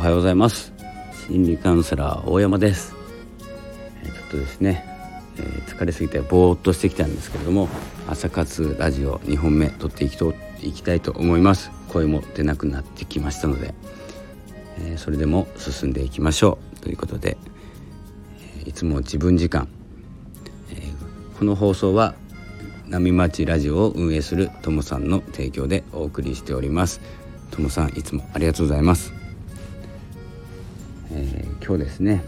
はようございます。心理カウンセラー大山です。ちょっとですね、えー疲れすぎてぼーっとしてきたんですけれども朝活ラジオ2本目撮っていきといきたいと思います。声も出なくなってきましたので、えーそれでも進んでいきましょう。ということで、えーいつも自分時間、えーこの放送は波町ラジオを運営するともさんの提供でお送りしております。ともさんいつもありがとうございます、えー今日ですね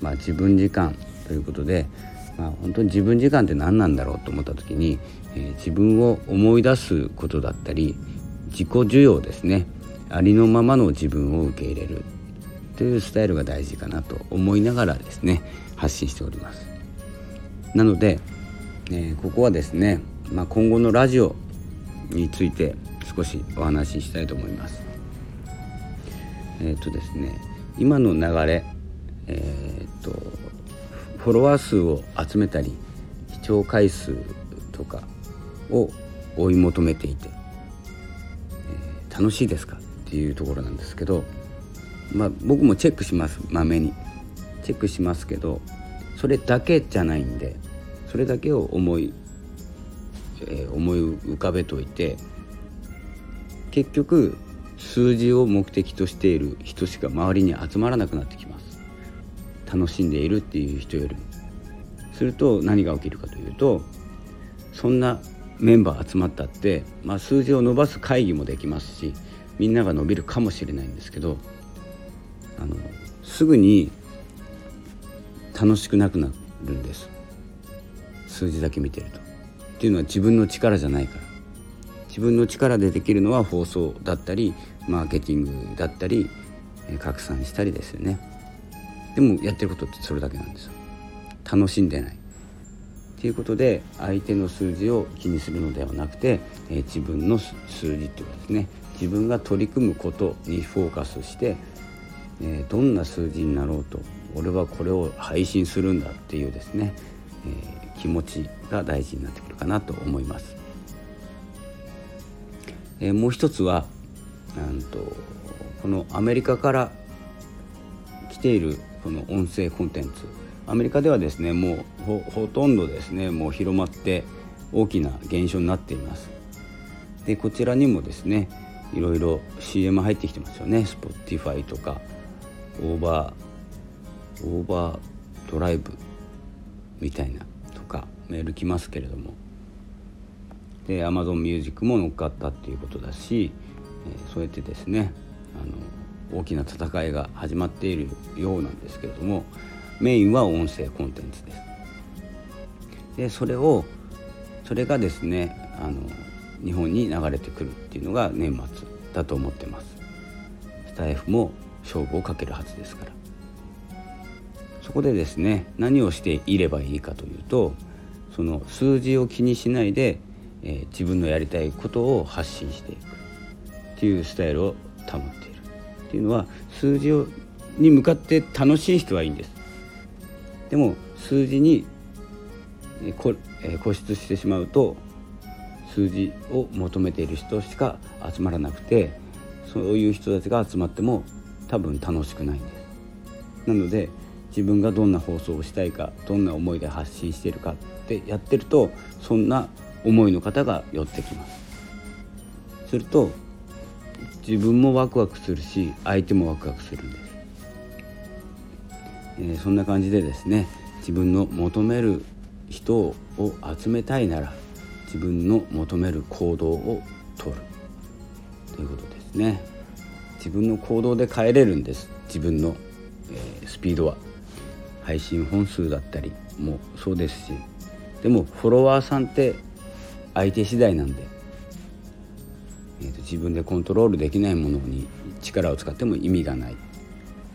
まあ自分時間ということでまあ本当に自分時間って何なんだろうと思った時に、えー自分を思い出すことだったり自己需要ですねありのままの自分を受け入れるというスタイルが大事かなと思いながらですね発信しておりますなので、えーここはですね、まあ、今後のラジオについて少しお話ししたいと思います。えっ、とですね今の流れ、えっとフォロワー数を集めたり視聴回数とかを追い求めていて、えー楽しいですかっていうところなんですけど、まあ、僕もチェックしますまめに。チェックしますけどそれだけじゃないんでそれだけを思い、えー思い浮かべといて結局数字を目的としている人しか周りに集まらなくなってきます。楽しんでいるっていう人よりも。すると何が起きるかというとそんなメンバー集まったって、まあ、数字を伸ばす会議もできますしみんなが伸びるかもしれないんですけどあのすぐに楽しくなくなるんです。数字だけ見てると。っていうのは自分の力じゃないから。自分の力でできるのは放送だったりマーケティングだったり拡散したりですよね。でもやってることってそれだけなんですよ。楽しんでない。っていうことで相手の数字を気にするのではなくて、え自分の数字っていうかですね。自分が取り組むことにフォーカスして、えどんな数字になろうと俺はこれを配信するんだっていうですね、え気持ちが大事になってくるかなと思います。えーもう一つはなんとこのアメリカから来ているこの音声コンテンツ。アメリカではですねもうほとんどですねもう広まって大きな現象になっています。でこちらにもですねいろいろ CM 入ってきてますよね。Spotify とかオーバーオーバードライブみたいなとかメール来ますけれども。で Amazon Music も乗っかったっていうことだし、えーそうやってですねあの大きな戦いが始まっているようなんですけれどもメインは音声コンテンツです。でそれをそれがですねあの日本に流れてくるっていうのが年末だと思ってます。スタイフも勝負をかけるはずですから。そこでですね何をしていればいいかというとその数字を気にしないで、えー自分のやりたいことを発信していくっていうスタイルを保っているっていうのは数字をに向かって楽しい人はいいんです。でも数字にえーこえー固執してしまうと数字を求めている人しか集まらなくてそういう人たちが集まっても多分楽しくないんです。なので自分がどんな放送をしたいかどんな思いで発信しているかってやってるとそんな思いの方が寄ってきます。すると自分もワクワクするし相手もワクワクするんです、えーそんな感じでですね自分の求める人を集めたいなら自分の求める行動を取る。ということですね。自分の行動で変えれるんです。自分の、えースピードは。配信本数だったりもそうですし。でもフォロワーさんって相手次第なんで、えーと自分でコントロールできないものに力を使っても意味がない。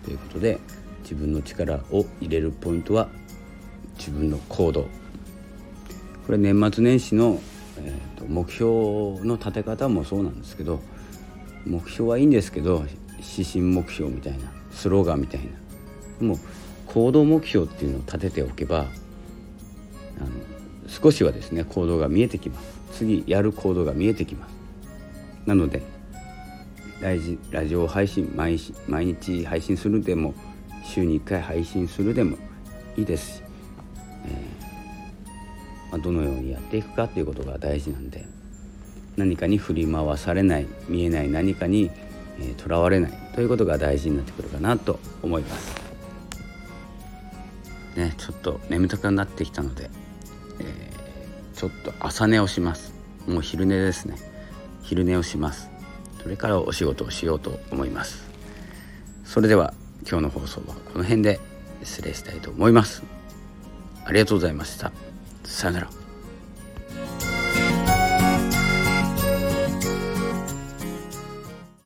ということで自分の力を入れるポイントは自分の行動。これ年末年始の、えーと目標の立て方もそうなんですけど目標はいいんですけど指針目標みたいなスローガンみたいな。でも行動目標っていうのを立てておけば少しはですね行動が見えてきます次やる行動が見えてきますなのでラジラジオ配信毎毎日配信するでも週に1回配信するでもいいですし、えー、まあ、どのようにやっていくかっていうことが大事なんで何かに振り回されない見えない何かにとら、えー、われないということが大事になってくるかなと思います。ね、ちょっと眠たくなってきたので、えー、ちょっと朝寝をします。もう昼寝ですね。昼寝をします。それからお仕事をしようと思います。それでは今日の放送はこの辺で失礼したいと思います。ありがとうございました。さよなら。